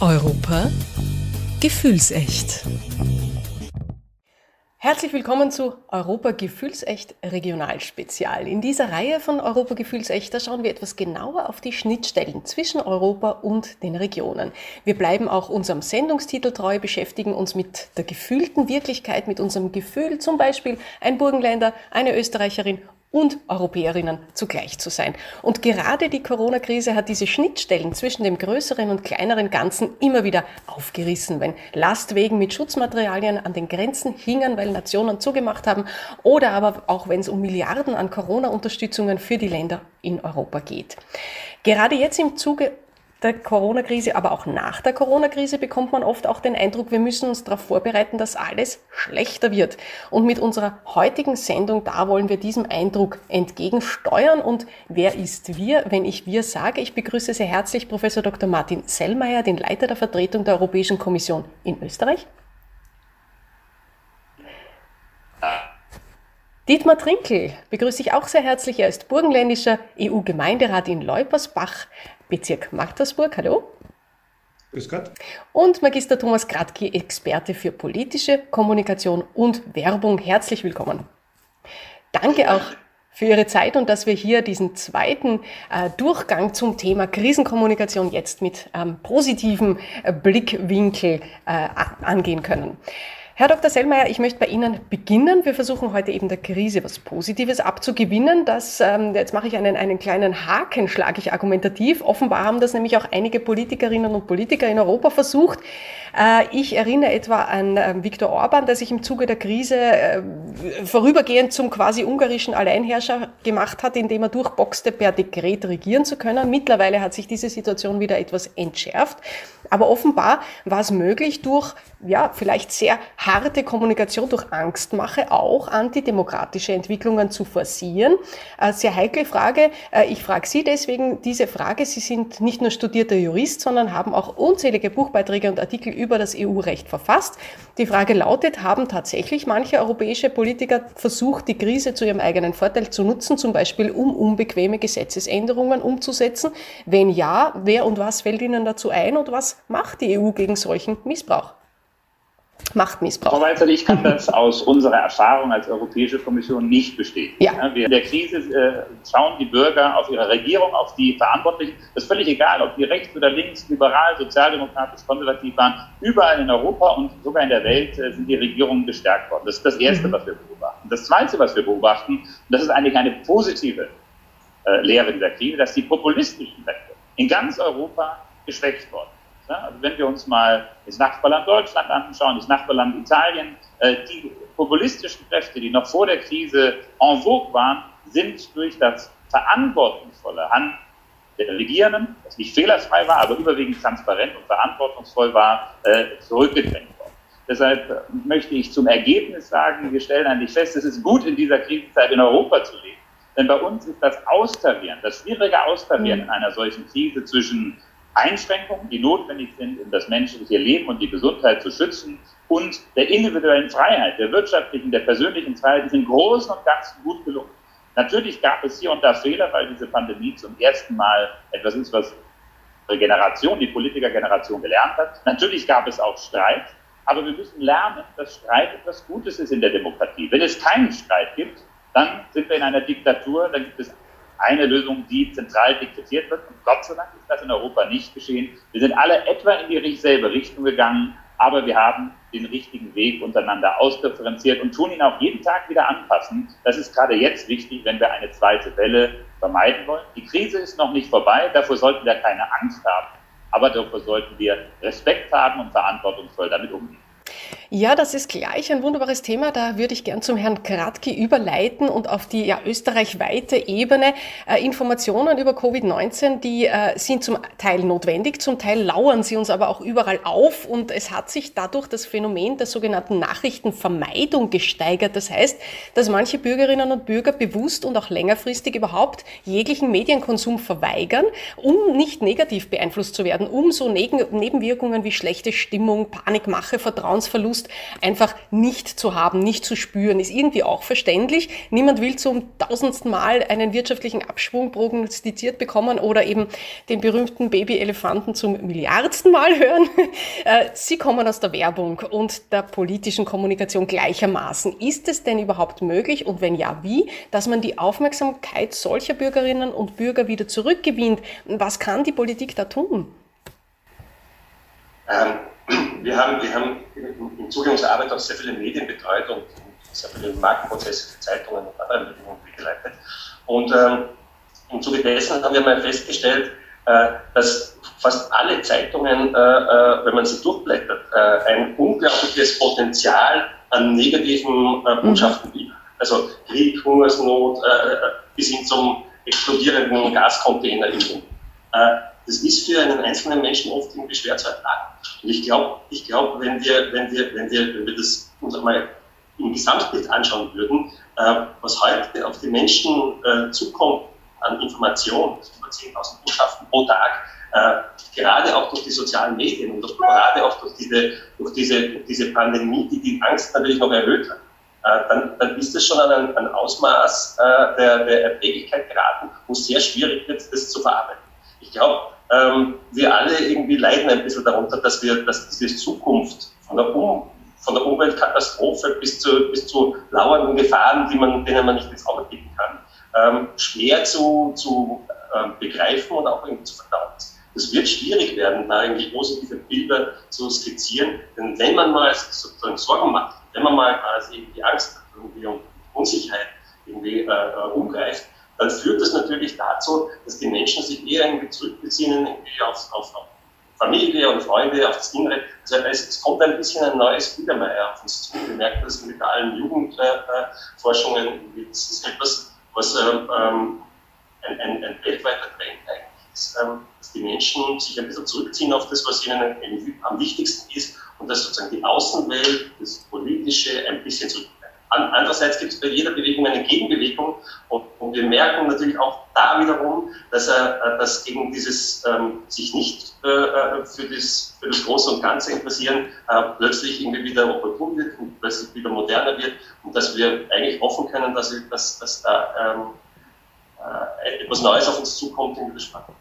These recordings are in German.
Europa gefühlsecht. Herzlich willkommen zu Europa Gefühlsecht Regionalspezial. In dieser Reihe von Europa Gefühlsecht, da schauen wir etwas genauer auf die Schnittstellen zwischen Europa und den Regionen. Wir bleiben auch unserem Sendungstitel treu, beschäftigen uns mit der gefühlten Wirklichkeit, mit unserem Gefühl, zum Beispiel ein Burgenländer, eine Österreicherin und Europäerinnen zugleich zu sein. Und gerade die Corona-Krise hat diese Schnittstellen zwischen dem größeren und kleineren Ganzen immer wieder aufgerissen, wenn Lastwegen mit Schutzmaterialien an den Grenzen hingen, weil Nationen zugemacht haben, oder aber auch wenn es um Milliarden an Corona-Unterstützungen für die Länder in Europa geht. Gerade jetzt im Zuge der Corona-Krise, aber auch nach der Corona-Krise bekommt man oft auch den Eindruck, wir müssen uns darauf vorbereiten, dass alles schlechter wird. Und mit unserer heutigen Sendung, da wollen wir diesem Eindruck entgegensteuern. Und wer ist wir, wenn ich wir sage? Ich begrüße sehr herzlich Professor Dr. Martin Sellmeier, den Leiter der Vertretung der Europäischen Kommission in Österreich. Dietmar Trinkel begrüße ich auch sehr herzlich. Er ist burgenländischer EU-Gemeinderat in Leupersbach, Bezirk Magdersburg. Hallo. Grüß Gott. Und Magister Thomas Gradke, Experte für politische Kommunikation und Werbung. Herzlich willkommen. Danke auch für Ihre Zeit und dass wir hier diesen zweiten äh, Durchgang zum Thema Krisenkommunikation jetzt mit ähm, positivem äh, Blickwinkel äh, angehen können. Herr Dr. Sellmeier, ich möchte bei Ihnen beginnen. Wir versuchen heute eben der Krise was Positives abzugewinnen. Das, ähm, jetzt mache ich einen, einen kleinen Haken, schlage ich argumentativ. Offenbar haben das nämlich auch einige Politikerinnen und Politiker in Europa versucht. Äh, ich erinnere etwa an äh, Viktor Orban, der sich im Zuge der Krise äh, vorübergehend zum quasi ungarischen Alleinherrscher gemacht hat, indem er durchboxte, per Dekret regieren zu können. Mittlerweile hat sich diese Situation wieder etwas entschärft. Aber offenbar war es möglich, durch ja, vielleicht sehr harte Kommunikation, durch Angstmache auch antidemokratische Entwicklungen zu forcieren. Äh, sehr heikle Frage. Äh, ich frage Sie deswegen diese Frage. Sie sind nicht nur studierter Jurist, sondern haben auch unzählige Buchbeiträge und Artikel über das EU-Recht verfasst. Die Frage lautet, haben tatsächlich manche europäische Politiker versucht, die Krise zu ihrem eigenen Vorteil zu nutzen, zum Beispiel um unbequeme Gesetzesänderungen umzusetzen? Wenn ja, wer und was fällt Ihnen dazu ein und was macht die EU gegen solchen Missbrauch? Machtmissbrauch. Frau Walzer, ich kann das aus unserer Erfahrung als Europäische Kommission nicht bestätigen. Ja. In der Krise äh, schauen die Bürger auf ihre Regierung, auf die Verantwortlichen. Es ist völlig egal, ob die rechts oder links, liberal, sozialdemokratisch, konservativ waren. Überall in Europa und sogar in der Welt äh, sind die Regierungen gestärkt worden. Das ist das Erste, mhm. was wir beobachten. Das Zweite, was wir beobachten, und das ist eigentlich eine positive äh, Lehre dieser Krise, dass die populistischen Kräfte in ganz Europa geschwächt worden also wenn wir uns mal das Nachbarland Deutschland anschauen, das Nachbarland Italien, äh, die populistischen Kräfte, die noch vor der Krise en vogue waren, sind durch das verantwortungsvolle Hand der Regierenden, das nicht fehlerfrei war, aber überwiegend transparent und verantwortungsvoll war, äh, zurückgedrängt worden. Deshalb äh, möchte ich zum Ergebnis sagen, wir stellen eigentlich fest, es ist gut, in dieser Krisenzeit in Europa zu leben. Denn bei uns ist das Austarieren, das schwierige Austarieren in einer solchen Krise zwischen Einschränkungen, die notwendig sind, um das menschliche Leben und die Gesundheit zu schützen und der individuellen Freiheit, der wirtschaftlichen, der persönlichen Freiheit ist im Großen und Ganzen gut gelungen. Natürlich gab es hier und da Fehler, weil diese Pandemie zum ersten Mal etwas ist, was unsere Generation, die Politikergeneration gelernt hat. Natürlich gab es auch Streit, aber wir müssen lernen, dass Streit etwas Gutes ist in der Demokratie. Wenn es keinen Streit gibt, dann sind wir in einer Diktatur, dann gibt es eine Lösung, die zentral dekretiert wird. Und Gott sei Dank ist das in Europa nicht geschehen. Wir sind alle etwa in die selbe Richtung gegangen, aber wir haben den richtigen Weg untereinander ausdifferenziert und tun ihn auch jeden Tag wieder anpassen. Das ist gerade jetzt wichtig, wenn wir eine zweite Welle vermeiden wollen. Die Krise ist noch nicht vorbei, dafür sollten wir keine Angst haben, aber dafür sollten wir Respekt haben und verantwortungsvoll damit umgehen. Ja, das ist gleich ein wunderbares Thema. Da würde ich gern zum Herrn Kratki überleiten und auf die ja, österreichweite Ebene. Äh, Informationen über Covid-19, die äh, sind zum Teil notwendig, zum Teil lauern sie uns aber auch überall auf und es hat sich dadurch das Phänomen der sogenannten Nachrichtenvermeidung gesteigert. Das heißt, dass manche Bürgerinnen und Bürger bewusst und auch längerfristig überhaupt jeglichen Medienkonsum verweigern, um nicht negativ beeinflusst zu werden, um so Nebenwirkungen wie schlechte Stimmung, Panikmache, Vertrauensverlust Lust einfach nicht zu haben, nicht zu spüren, ist irgendwie auch verständlich. Niemand will zum tausendsten Mal einen wirtschaftlichen Abschwung prognostiziert bekommen oder eben den berühmten Babyelefanten zum milliardsten Mal hören. Äh, Sie kommen aus der Werbung und der politischen Kommunikation gleichermaßen. Ist es denn überhaupt möglich und wenn ja, wie, dass man die Aufmerksamkeit solcher Bürgerinnen und Bürger wieder zurückgewinnt? Was kann die Politik da tun? Ähm, wir haben, wir haben im Zuge unserer Arbeit auch sehr viele Medien betreut und sehr viele Markenprozesse für Zeitungen und andere Bedingungen begleitet. Und ähm, im Zuge dessen haben wir mal festgestellt, äh, dass fast alle Zeitungen, äh, äh, wenn man sie durchblättert, äh, ein unglaubliches Potenzial an negativen äh, Botschaften bieten. Also Krieg, Hungersnot äh, bis hin zum explodierenden Gascontainer. Das ist für einen einzelnen Menschen oft irgendwie schwer zu ertragen. Und ich glaube, ich glaub, wenn, wir, wenn, wir, wenn, wir, wenn wir das uns einmal im Gesamtbild anschauen würden, äh, was heute auf die Menschen äh, zukommt an Informationen, über 10.000 Botschaften pro Tag, äh, gerade auch durch die sozialen Medien und gerade auch durch diese, durch diese, durch diese Pandemie, die die Angst natürlich noch erhöht hat, äh, dann, dann ist das schon an ein, ein Ausmaß äh, der, der Erträglichkeit geraten, wo es sehr schwierig wird, das zu verarbeiten. Ich glaube, ähm, wir alle irgendwie leiden ein bisschen darunter, dass wir, dass diese Zukunft von der, um, von der Umweltkatastrophe bis zu, bis zu lauernden Gefahren, die man, denen man nicht ins Auge blicken kann, ähm, schwer zu, zu ähm, begreifen und auch irgendwie zu verdauen ist. Es wird schwierig werden, da irgendwie positive Bilder zu skizzieren, denn wenn man mal sozusagen Sorgen macht, wenn man mal quasi die Angst irgendwie und Unsicherheit irgendwie äh, äh umgreift, dann führt das natürlich dazu, dass die Menschen sich eher irgendwie zurückbeziehen auf, auf, Familie und Freunde, auf das Innere. Also es, kommt ein bisschen ein neues Biedermeier auf uns zu. Wir merken das mit allen Jugendforschungen. Äh, das ist etwas, was ähm, ähm, ein, ein, ein, weltweiter Trend eigentlich ist, ähm, dass die Menschen sich ein bisschen zurückziehen auf das, was ihnen am wichtigsten ist und dass sozusagen die Außenwelt, das Politische ein bisschen zurück Andererseits gibt es bei jeder Bewegung eine Gegenbewegung wir merken natürlich auch da wiederum, dass, er, dass eben dieses ähm, sich nicht äh, äh, für, das, für das Große und Ganze interessieren äh, plötzlich irgendwie wieder opportun wird und plötzlich wieder moderner wird und dass wir eigentlich hoffen können, dass, dass, dass da ähm, äh, etwas Neues auf uns zukommt in der Sprache.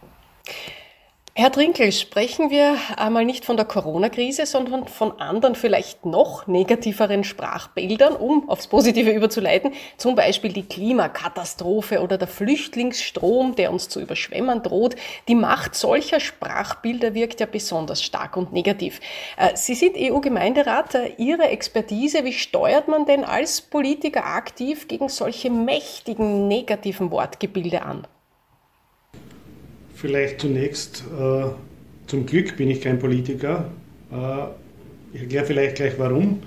Herr Trinkel, sprechen wir einmal nicht von der Corona-Krise, sondern von anderen, vielleicht noch negativeren Sprachbildern, um aufs Positive überzuleiten. Zum Beispiel die Klimakatastrophe oder der Flüchtlingsstrom, der uns zu überschwemmen droht. Die Macht solcher Sprachbilder wirkt ja besonders stark und negativ. Äh, Sie sind EU-Gemeinderat. Äh, Ihre Expertise, wie steuert man denn als Politiker aktiv gegen solche mächtigen negativen Wortgebilde an? Vielleicht zunächst, äh, zum Glück bin ich kein Politiker. Äh, ich erkläre vielleicht gleich warum.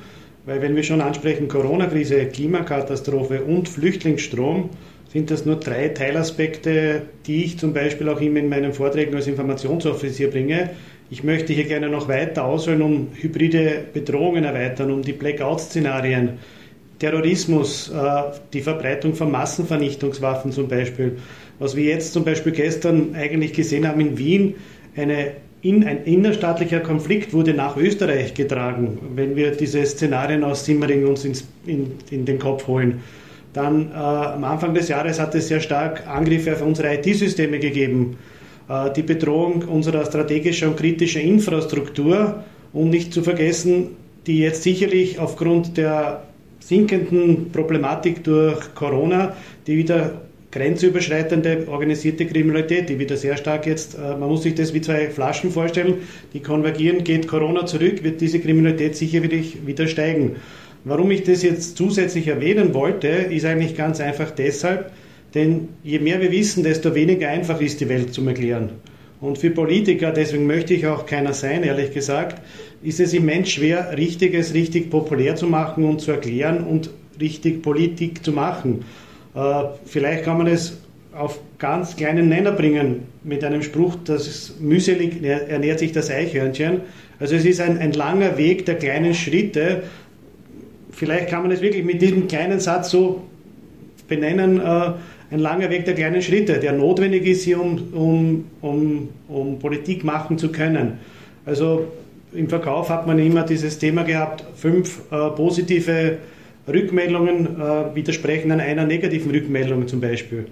Weil wenn wir schon ansprechen, Corona-Krise, Klimakatastrophe und Flüchtlingsstrom, sind das nur drei Teilaspekte, die ich zum Beispiel auch immer in meinen Vorträgen als Informationsoffizier bringe. Ich möchte hier gerne noch weiter ausholen, um hybride Bedrohungen erweitern, um die Blackout-Szenarien, Terrorismus, äh, die Verbreitung von Massenvernichtungswaffen zum Beispiel. Was wir jetzt zum Beispiel gestern eigentlich gesehen haben in Wien, eine, in, ein innerstaatlicher Konflikt wurde nach Österreich getragen, wenn wir diese Szenarien aus Simmering uns ins, in, in den Kopf holen. Dann äh, am Anfang des Jahres hat es sehr stark Angriffe auf unsere IT-Systeme gegeben. Äh, die Bedrohung unserer strategischen und kritischen Infrastruktur und nicht zu vergessen, die jetzt sicherlich aufgrund der sinkenden Problematik durch Corona, die wieder grenzüberschreitende organisierte Kriminalität, die wieder sehr stark jetzt, äh, man muss sich das wie zwei Flaschen vorstellen, die konvergieren, geht Corona zurück, wird diese Kriminalität sicher wieder steigen. Warum ich das jetzt zusätzlich erwähnen wollte, ist eigentlich ganz einfach deshalb, denn je mehr wir wissen, desto weniger einfach ist die Welt zum Erklären. Und für Politiker, deswegen möchte ich auch keiner sein, ehrlich gesagt, ist es immens schwer, Richtiges richtig populär zu machen und zu erklären und richtig Politik zu machen. Äh, vielleicht kann man es auf ganz kleinen Nenner bringen mit einem Spruch, das ist mühselig ernährt sich das Eichhörnchen. Also es ist ein, ein langer Weg der kleinen Schritte. Vielleicht kann man es wirklich mit diesem kleinen Satz so benennen, äh, ein langer Weg der kleinen Schritte, der notwendig ist hier, um, um, um, um Politik machen zu können. Also im Verkauf hat man immer dieses Thema gehabt, fünf äh, positive Rückmeldungen äh, widersprechen an einer negativen Rückmeldung zum Beispiel.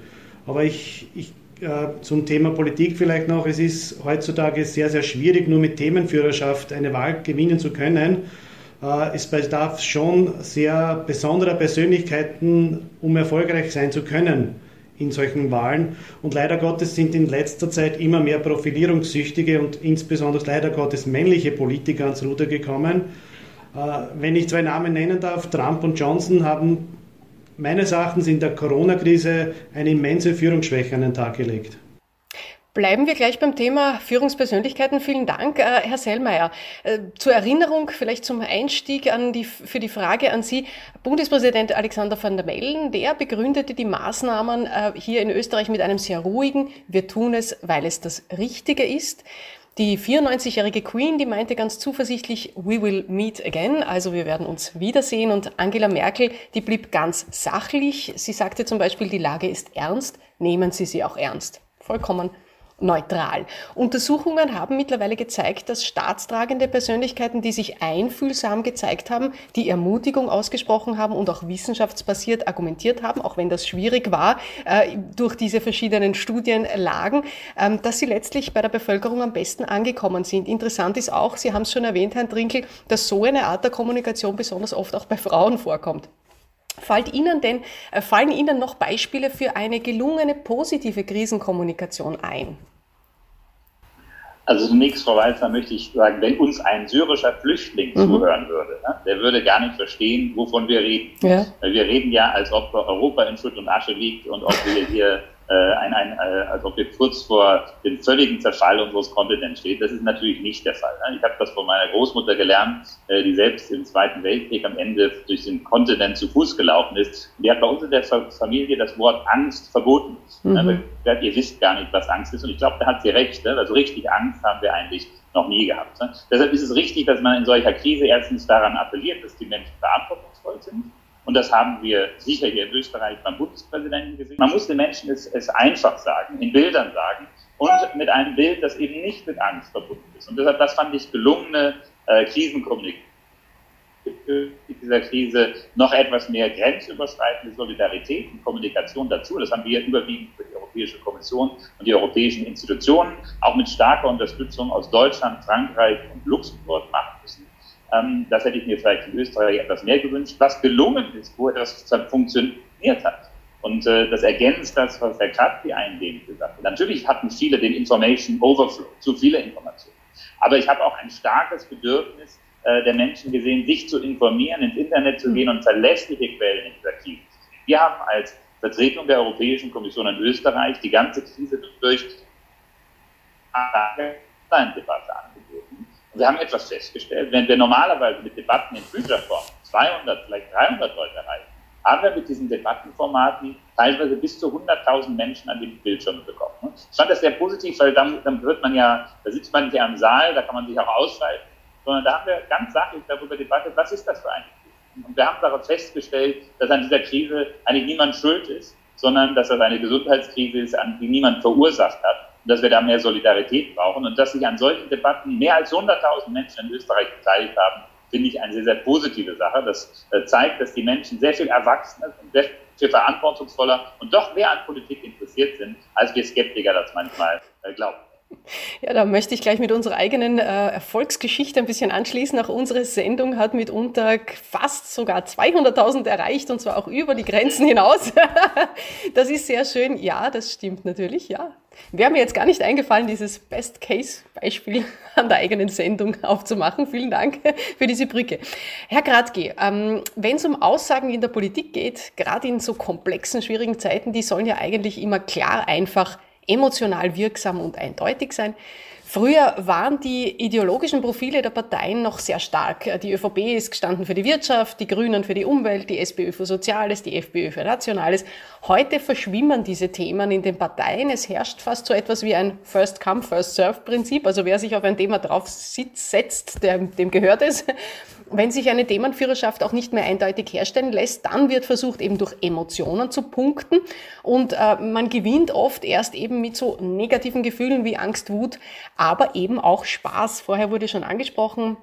Aber ich, ich äh, zum Thema Politik vielleicht noch, es ist heutzutage sehr, sehr schwierig, nur mit Themenführerschaft eine Wahl gewinnen zu können. Äh, es bedarf schon sehr besonderer Persönlichkeiten, um erfolgreich sein zu können in solchen Wahlen. Und leider Gottes sind in letzter Zeit immer mehr Profilierungssüchtige und insbesondere leider Gottes männliche Politiker ans Ruder gekommen. Äh, wenn ich zwei Namen nennen darf, Trump und Johnson haben meines Erachtens in der Corona-Krise eine immense Führungsschwäche an den Tag gelegt. Bleiben wir gleich beim Thema Führungspersönlichkeiten. Vielen Dank, äh, Herr Sellmeier. Äh, zur Erinnerung, vielleicht zum Einstieg an die, für die Frage an Sie. Bundespräsident Alexander van der Bellen, der begründete die Maßnahmen hier in Österreich mit einem sehr ruhigen, wir tun es, weil es das Richtige ist. Die 94-jährige Queen, die meinte ganz zuversichtlich, we will meet again, also wir werden uns wiedersehen. Und Angela Merkel, die blieb ganz sachlich. Sie sagte zum Beispiel, die Lage ist ernst, nehmen Sie sie auch ernst. Vollkommen neutral. Untersuchungen haben mittlerweile gezeigt, dass staatstragende Persönlichkeiten, die sich einfühlsam gezeigt haben, die Ermutigung ausgesprochen haben und auch wissenschaftsbasiert argumentiert haben, auch wenn das schwierig war äh, durch diese verschiedenen Studienlagen, äh, dass sie letztlich bei der Bevölkerung am besten angekommen sind. Interessant ist auch, Sie haben es schon erwähnt, Herrn Trinkel, dass so eine Art der Kommunikation besonders oft auch bei Frauen vorkommt. Fällt Ihnen denn, äh, fallen Ihnen noch Beispiele für eine gelungene positive Krisenkommunikation ein? Also zunächst, Frau Walzer, möchte ich sagen, wenn uns ein syrischer Flüchtling mhm. zuhören würde, ne, der würde gar nicht verstehen, wovon wir reden. Ja. Wir reden ja, als ob Europa in Schutt und Asche liegt und ob wir hier äh, ein, ein, äh, als ob wir kurz vor dem völligen Zerfall unseres Kontinents steht. Das ist natürlich nicht der Fall. Ne? Ich habe das von meiner Großmutter gelernt, äh, die selbst im Zweiten Weltkrieg am Ende durch den Kontinent zu Fuß gelaufen ist. Die hat bei uns in der Familie das Wort Angst verboten. Ne? Mhm. Ihr wisst gar nicht, was Angst ist. Und ich glaube, da hat sie recht. Ne? Also richtig Angst haben wir eigentlich noch nie gehabt. Deshalb ist es richtig, dass man in solcher Krise erstens daran appelliert, dass die Menschen verantwortungsvoll sind und das haben wir sicher hier in Österreich beim Bundespräsidenten gesehen. Man muss den Menschen es, es einfach sagen, in Bildern sagen und mit einem Bild, das eben nicht mit Angst verbunden ist. Und deshalb, das fand ich gelungene äh, Krisenkommunikation dieser Krise noch etwas mehr grenzüberschreitende Solidarität und Kommunikation dazu. Das haben wir überwiegend für die Europäische Kommission und die europäischen Institutionen, auch mit starker Unterstützung aus Deutschland, Frankreich und Luxemburg machen müssen. Ähm, das hätte ich mir vielleicht in Österreich etwas mehr gewünscht. Was gelungen ist, wo das funktioniert hat. Und äh, das ergänzt das, was Herr Kratky eingehend gesagt hat. Natürlich hatten viele den Information Overflow, zu viele Informationen. Aber ich habe auch ein starkes Bedürfnis äh, der Menschen gesehen, sich zu informieren, ins Internet zu gehen und verlässliche Quellen in dieser Krise. Wir haben als Vertretung der Europäischen Kommission in Österreich die ganze Krise durch eine Debatte wir haben etwas festgestellt, wenn wir normalerweise mit Debatten in Bücherform 200, vielleicht 300 Leute erreichen, haben wir mit diesen Debattenformaten teilweise bis zu 100.000 Menschen an den Bildschirmen bekommen. Ich fand das sehr positiv, weil dann, dann wird man ja, da sitzt man nicht ja im Saal, da kann man sich auch ausschalten, sondern da haben wir ganz sachlich darüber debattiert, was ist das für eine Krise? Und wir haben darauf festgestellt, dass an dieser Krise eigentlich niemand schuld ist, sondern dass das eine Gesundheitskrise ist, die niemand verursacht hat dass wir da mehr Solidarität brauchen und dass sich an solchen Debatten mehr als 100.000 Menschen in Österreich beteiligt haben, finde ich eine sehr, sehr positive Sache. Das äh, zeigt, dass die Menschen sehr viel erwachsener und sehr viel verantwortungsvoller und doch mehr an Politik interessiert sind, als wir Skeptiker das manchmal äh, glauben. Ja, da möchte ich gleich mit unserer eigenen äh, Erfolgsgeschichte ein bisschen anschließen. Auch unsere Sendung hat mitunter fast sogar 200.000 erreicht und zwar auch über die Grenzen hinaus. das ist sehr schön. Ja, das stimmt natürlich. Ja, Wäre mir jetzt gar nicht eingefallen, dieses Best-Case-Beispiel an der eigenen Sendung aufzumachen. Vielen Dank für diese Brücke. Herr Gradke, ähm, wenn es um Aussagen in der Politik geht, gerade in so komplexen, schwierigen Zeiten, die sollen ja eigentlich immer klar, einfach, emotional wirksam und eindeutig sein. Früher waren die ideologischen Profile der Parteien noch sehr stark. Die ÖVP ist gestanden für die Wirtschaft, die Grünen für die Umwelt, die SPÖ für Soziales, die FPÖ für Nationales. Heute verschwimmen diese Themen in den Parteien. Es herrscht fast so etwas wie ein First-Come, First-Serve-Prinzip. Also wer sich auf ein Thema drauf setzt, der, dem gehört es. Wenn sich eine Themenführerschaft auch nicht mehr eindeutig herstellen lässt, dann wird versucht, eben durch Emotionen zu punkten. Und äh, man gewinnt oft erst eben mit so negativen Gefühlen wie Angst, Wut, aber eben auch Spaß. Vorher wurde schon angesprochen,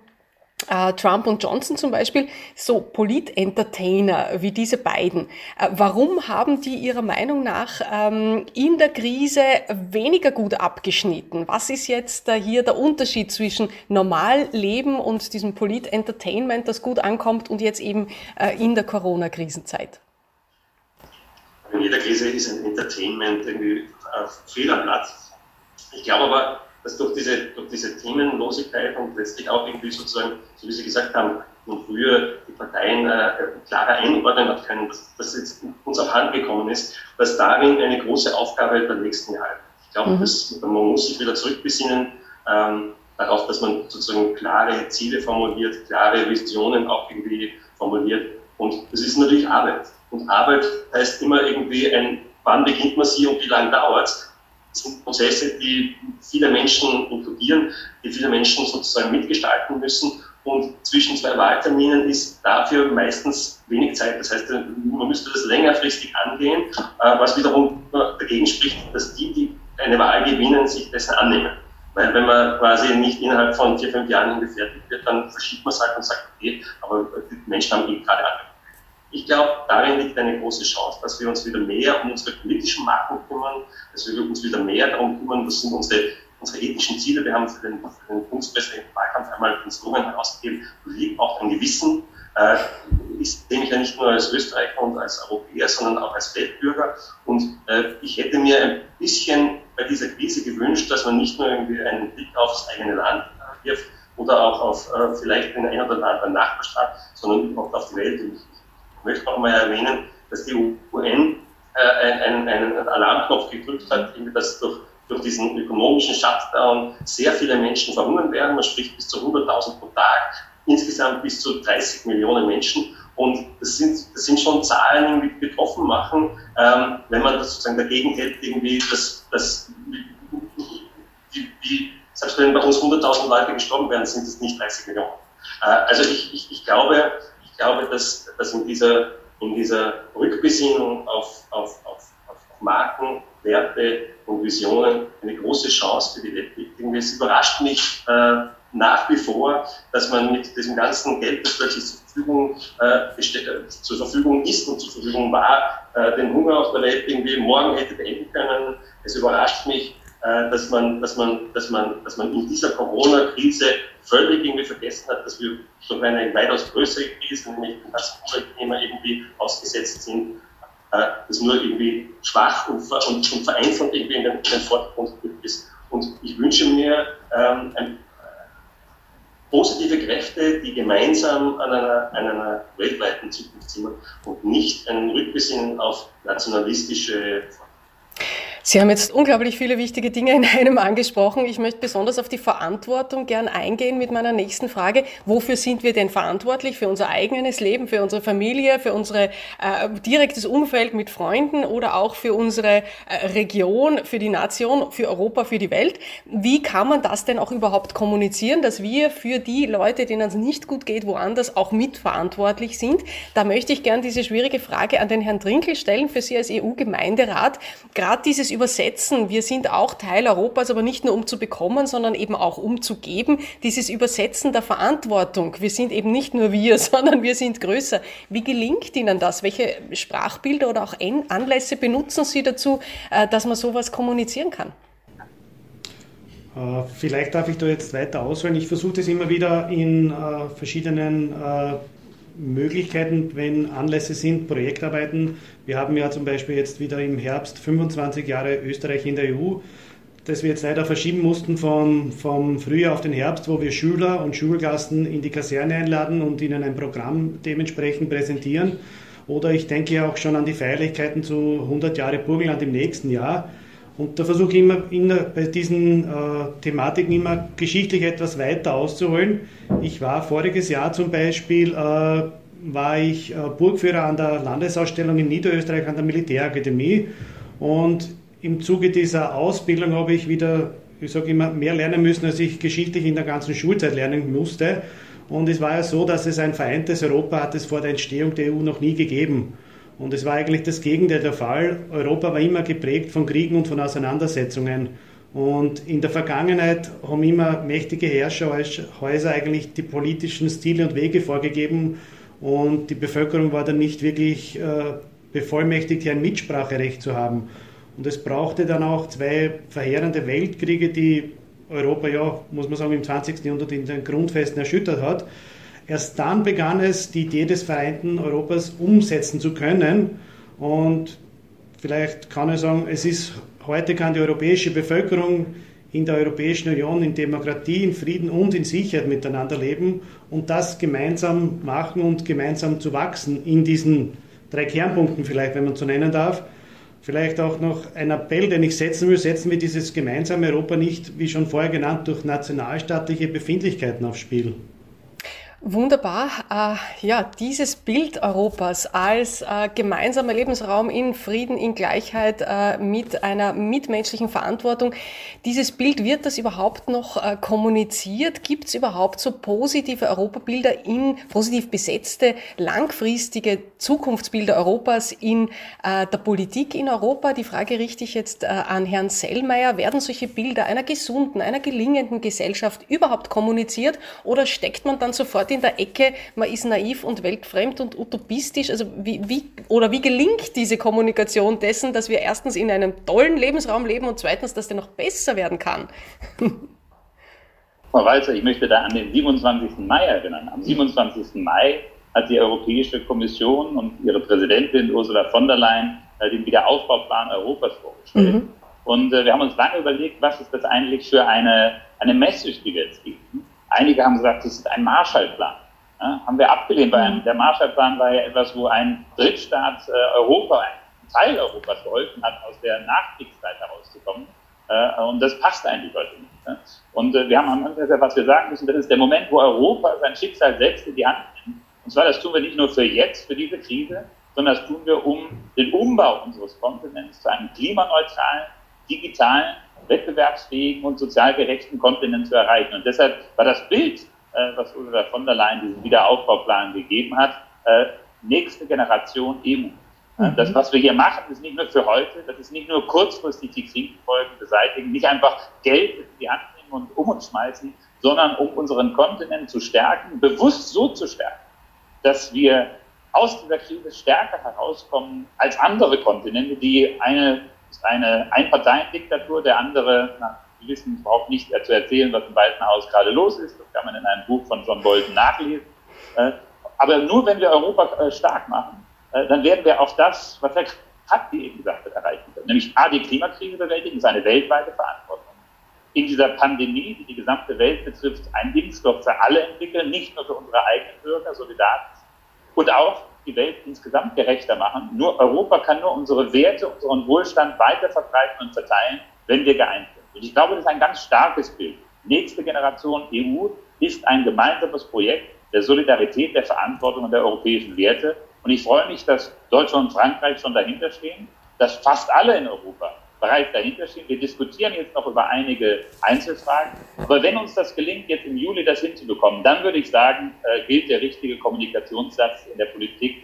äh, Trump und Johnson zum Beispiel, so Polit-Entertainer wie diese beiden. Äh, warum haben die Ihrer Meinung nach ähm, in der Krise weniger gut abgeschnitten? Was ist jetzt äh, hier der Unterschied zwischen Normalleben und diesem Polit-Entertainment, das gut ankommt und jetzt eben in der Corona-Krisenzeit? In jeder Krise ist ein Entertainment irgendwie fehl am Platz. Ich glaube aber, dass durch diese, durch diese Themenlosigkeit und letztlich auch irgendwie sozusagen, so wie Sie gesagt haben, und früher die Parteien äh, klarer einordnen hat können, dass das jetzt uns auf Hand gekommen ist, dass darin eine große Aufgabe der nächsten Jahre. Ich glaube, mhm. man muss sich wieder zurückbesinnen ähm, darauf, dass man sozusagen klare Ziele formuliert, klare Visionen auch irgendwie formuliert. Und das ist natürlich Arbeit. Und Arbeit heißt immer irgendwie ein, wann beginnt man sie und wie lange dauert es sind Prozesse, die viele Menschen inkludieren, die viele Menschen sozusagen mitgestalten müssen. Und zwischen zwei Wahlterminen ist dafür meistens wenig Zeit. Das heißt, man müsste das längerfristig angehen, äh, was wiederum dagegen spricht, dass die, die eine Wahl gewinnen, sich dessen annehmen. Weil wenn man quasi nicht innerhalb von vier, fünf Jahren gefertigt wird, dann verschiebt man es halt und sagt, okay, aber die Menschen haben eh gerade angefangen. Ich glaube, darin liegt eine große Chance, dass wir uns wieder mehr um unsere politischen Marken kümmern, dass wir uns wieder mehr darum kümmern, was sind unsere, unsere ethischen Ziele. Wir haben für den, für den Bundespräsidentenwahlkampf einmal den Slogan herausgegeben, Politik auch ein Gewissen. Äh, ich sehe mich ja nicht nur als Österreicher und als Europäer, sondern auch als Weltbürger. Und äh, ich hätte mir ein bisschen bei dieser Krise gewünscht, dass man nicht nur irgendwie einen Blick aufs eigene Land wirft oder auch auf äh, vielleicht den einen oder anderen Nachbarstaat, sondern überhaupt auf die Welt. Und ich möchte auch mal erwähnen, dass die UN äh, einen, einen Alarmknopf gedrückt hat, dass durch, durch diesen ökonomischen Shutdown sehr viele Menschen verhungern werden. Man spricht bis zu 100.000 pro Tag, insgesamt bis zu 30 Millionen Menschen. Und das sind, das sind schon Zahlen, die betroffen machen, ähm, wenn man das sozusagen dagegen hält, irgendwie, dass, dass wie, wie, selbst wenn bei uns 100.000 Leute gestorben werden, sind es nicht 30 Millionen. Äh, also ich, ich, ich glaube, ich glaube, dass, dass in, dieser, in dieser Rückbesinnung auf, auf, auf, auf Marken, Werte und Visionen eine große Chance für die Welt liegt. Es überrascht mich äh, nach wie vor, dass man mit diesem ganzen Geld, das plötzlich zur Verfügung, äh, zur Verfügung ist und zur Verfügung war, äh, den Hunger auf der Welt irgendwie morgen hätte beenden können. Es überrascht mich, dass man, dass man, dass man, dass man in dieser Corona-Krise völlig irgendwie vergessen hat, dass wir durch eine weitaus größere Krise, nämlich das Umweltthema irgendwie ausgesetzt sind, äh, das nur irgendwie schwach und, und, und vereinfacht irgendwie in den, in den Vordergrund ist. Und ich wünsche mir ähm, ein, positive Kräfte, die gemeinsam an einer, an einer weltweiten Zukunft sind und nicht ein Rückbesinnen auf nationalistische Sie haben jetzt unglaublich viele wichtige Dinge in einem angesprochen. Ich möchte besonders auf die Verantwortung gern eingehen mit meiner nächsten Frage. Wofür sind wir denn verantwortlich? Für unser eigenes Leben, für unsere Familie, für unser äh, direktes Umfeld mit Freunden oder auch für unsere äh, Region, für die Nation, für Europa, für die Welt? Wie kann man das denn auch überhaupt kommunizieren, dass wir für die Leute, denen es nicht gut geht, woanders auch mitverantwortlich sind? Da möchte ich gern diese schwierige Frage an den Herrn Trinkel stellen, für Sie als EU-Gemeinderat. Gerade dieses Übersetzen. Wir sind auch Teil Europas, aber nicht nur um zu bekommen, sondern eben auch um zu geben. Dieses Übersetzen der Verantwortung. Wir sind eben nicht nur wir, sondern wir sind größer. Wie gelingt Ihnen das? Welche Sprachbilder oder auch Anlässe benutzen Sie dazu, äh, dass man sowas kommunizieren kann? Äh, vielleicht darf ich da jetzt weiter ausholen. Ich versuche das immer wieder in äh, verschiedenen Möglichkeiten, wenn Anlässe sind, Projektarbeiten. Wir haben ja zum Beispiel jetzt wieder im Herbst 25 Jahre Österreich in der EU, das wir jetzt leider verschieben mussten vom, vom Frühjahr auf den Herbst, wo wir Schüler und Schulklassen in die Kaserne einladen und ihnen ein Programm dementsprechend präsentieren. Oder ich denke auch schon an die Feierlichkeiten zu 100 Jahre Burgenland im nächsten Jahr. Und da versuche ich immer in, bei diesen äh, Thematiken immer geschichtlich etwas weiter auszuholen. Ich war voriges Jahr zum Beispiel äh, war ich äh, Burgführer an der Landesausstellung in Niederösterreich an der Militärakademie und im Zuge dieser Ausbildung habe ich wieder, ich sage immer, mehr lernen müssen, als ich geschichtlich in der ganzen Schulzeit lernen musste. Und es war ja so, dass es ein vereintes Europa hat es vor der Entstehung der EU noch nie gegeben. Und es war eigentlich das Gegenteil der Fall. Europa war immer geprägt von Kriegen und von Auseinandersetzungen. Und in der Vergangenheit haben immer mächtige Herrscherhäuser eigentlich die politischen Stile und Wege vorgegeben und die Bevölkerung war dann nicht wirklich äh, bevollmächtigt, hier ein Mitspracherecht zu haben. Und es brauchte dann auch zwei verheerende Weltkriege, die Europa ja, muss man sagen, im 20. Jahrhundert in den Grundfesten erschüttert hat. Erst dann begann es, die Idee des vereinten Europas umsetzen zu können. Und vielleicht kann ich sagen, es ist Heute kann die europäische Bevölkerung in der Europäischen Union in Demokratie, in Frieden und in Sicherheit miteinander leben und das gemeinsam machen und gemeinsam zu wachsen in diesen drei Kernpunkten vielleicht, wenn man so nennen darf. Vielleicht auch noch ein Appell, den ich setzen will, setzen wir dieses gemeinsame Europa nicht, wie schon vorher genannt, durch nationalstaatliche Befindlichkeiten aufs Spiel. Wunderbar. Äh, ja, dieses Bild Europas als äh, gemeinsamer Lebensraum in Frieden, in Gleichheit, äh, mit einer mitmenschlichen Verantwortung. Dieses Bild, wird das überhaupt noch kommuniziert? Gibt es überhaupt so positive Europabilder in positiv besetzte, langfristige Zukunftsbilder Europas in der Politik in Europa? Die Frage richte ich jetzt an Herrn Sellmeier. Werden solche Bilder einer gesunden, einer gelingenden Gesellschaft überhaupt kommuniziert oder steckt man dann sofort in der Ecke, man ist naiv und weltfremd und utopistisch. Also wie, wie, oder wie gelingt diese Kommunikation dessen, dass wir erstens in einem tollen Lebensraum leben und zweitens, dass der noch besser werden kann? Frau Walzer, ich möchte da an den 27. Mai erinnern. Am 27. Mai hat die Europäische Kommission und ihre Präsidentin Ursula von der Leyen äh, den Wiederaufbauplan Europas vorgestellt. Mhm. Und äh, wir haben uns lange überlegt, was ist das eigentlich für eine, eine Message, die wir jetzt geben. Einige haben gesagt, das ist ein Marshallplan. Ja, haben wir abgelehnt, weil mhm. der Marshallplan war ja etwas, wo ein Drittstaat äh, Europa, ein Teil Europas geholfen hat, aus der Nachkriegszeit herauszukommen. Äh, und das passt eigentlich heute nicht. Ne? Und äh, wir haben am Anfang gesagt, was wir sagen müssen, das ist der Moment, wo Europa sein Schicksal selbst in die Hand nimmt. Und zwar, das tun wir nicht nur für jetzt, für diese Krise, sondern das tun wir, um den Umbau unseres Kontinents zu einem klimaneutralen, digitalen wettbewerbsfähigen und sozial gerechten Kontinent zu erreichen. Und deshalb war das Bild, äh, was Ursula von der Leyen diesen Wiederaufbauplan gegeben hat, äh, nächste Generation EU. Mhm. Das, was wir hier machen, ist nicht nur für heute, das ist nicht nur kurzfristig die Krisenfolgen beseitigen, nicht einfach Geld in die Hand nehmen und um uns schmeißen, sondern um unseren Kontinent zu stärken, bewusst so zu stärken, dass wir aus dieser Krise stärker herauskommen als andere Kontinente, die eine ist eine Einparteiendiktatur, der andere, na, Sie wissen überhaupt nicht zu erzählen, was im Weißen Haus gerade los ist. Das kann man in einem Buch von John Bolton nachlesen. Äh, aber nur wenn wir Europa äh, stark machen, äh, dann werden wir auch das, was Herr Kratki eben gesagt hat, erreichen können. Nämlich A, die Klimakrise bewältigen, ist eine weltweite Verantwortung. In dieser Pandemie, die die gesamte Welt betrifft, einen Impfstoff für alle entwickeln, nicht nur für unsere eigenen Bürger, solidarisch. Und auch die Welt insgesamt gerechter machen. Nur Europa kann nur unsere Werte, unseren Wohlstand weiter verbreiten und verteilen, wenn wir geeint sind. Und ich glaube, das ist ein ganz starkes Bild. Nächste Generation EU ist ein gemeinsames Projekt der Solidarität, der Verantwortung und der europäischen Werte. Und ich freue mich, dass Deutschland und Frankreich schon dahinter stehen, dass fast alle in Europa bereits dahinter stehen. Wir diskutieren jetzt noch über einige Einzelfragen. Aber wenn uns das gelingt, jetzt im Juli das hinzubekommen, dann würde ich sagen, äh, gilt der richtige Kommunikationssatz in der Politik.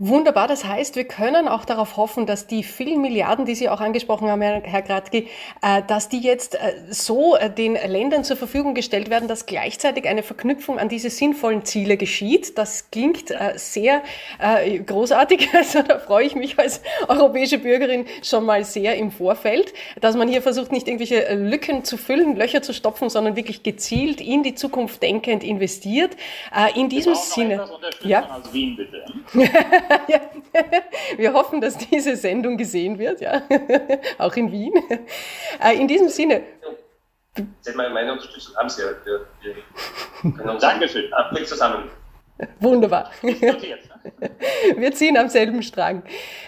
Wunderbar, das heißt, wir können auch darauf hoffen, dass die vielen Milliarden, die Sie auch angesprochen haben, Herr Gradki, äh, dass die jetzt äh, so äh, den Ländern zur Verfügung gestellt werden, dass gleichzeitig eine Verknüpfung an diese sinnvollen Ziele geschieht. Das klingt sehr großartig. Also da freue ich mich als europäische Bürgerin schon mal sehr im Vorfeld, dass man hier versucht, nicht irgendwelche Lücken zu füllen, Löcher zu stopfen, sondern wirklich gezielt in die Zukunft denkend investiert. In diesem Sinne. Ja. Ja. Wir hoffen, dass diese Sendung gesehen wird, ja. Auch in Wien. Äh, in diesem Sinne. Meine Unterstützung haben Sie ja. Wir können uns Dankeschön. Abblick zusammen. Wunderbar. Wir ziehen am selben Strang.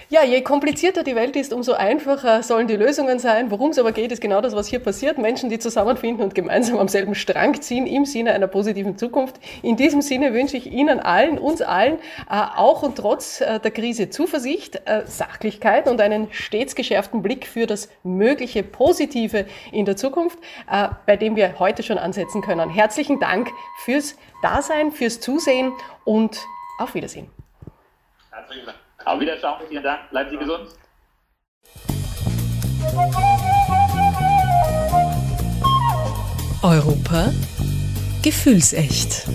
Ja, je komplizierter die Welt ist, umso einfacher sollen die Lösungen sein. Worum es aber geht, ist genau das, was hier passiert. Menschen, die zusammenfinden und gemeinsam am selben Strang ziehen im Sinne einer positiven Zukunft. In diesem Sinne wünsche ich Ihnen allen, uns allen, äh, auch und trotz äh, der Krise Zuversicht, äh, Sachlichkeit und einen stets geschärften Blick für das mögliche Positive in der Zukunft, bei dem wir heute schon ansetzen können. Herzlichen Dank fürs Dasein, fürs Zusehen und auf Wiedersehen. Herzlichen Dank. Auf Wiedersehen, vielen Dank, bleiben Sie gesund. Europa gefühlsecht.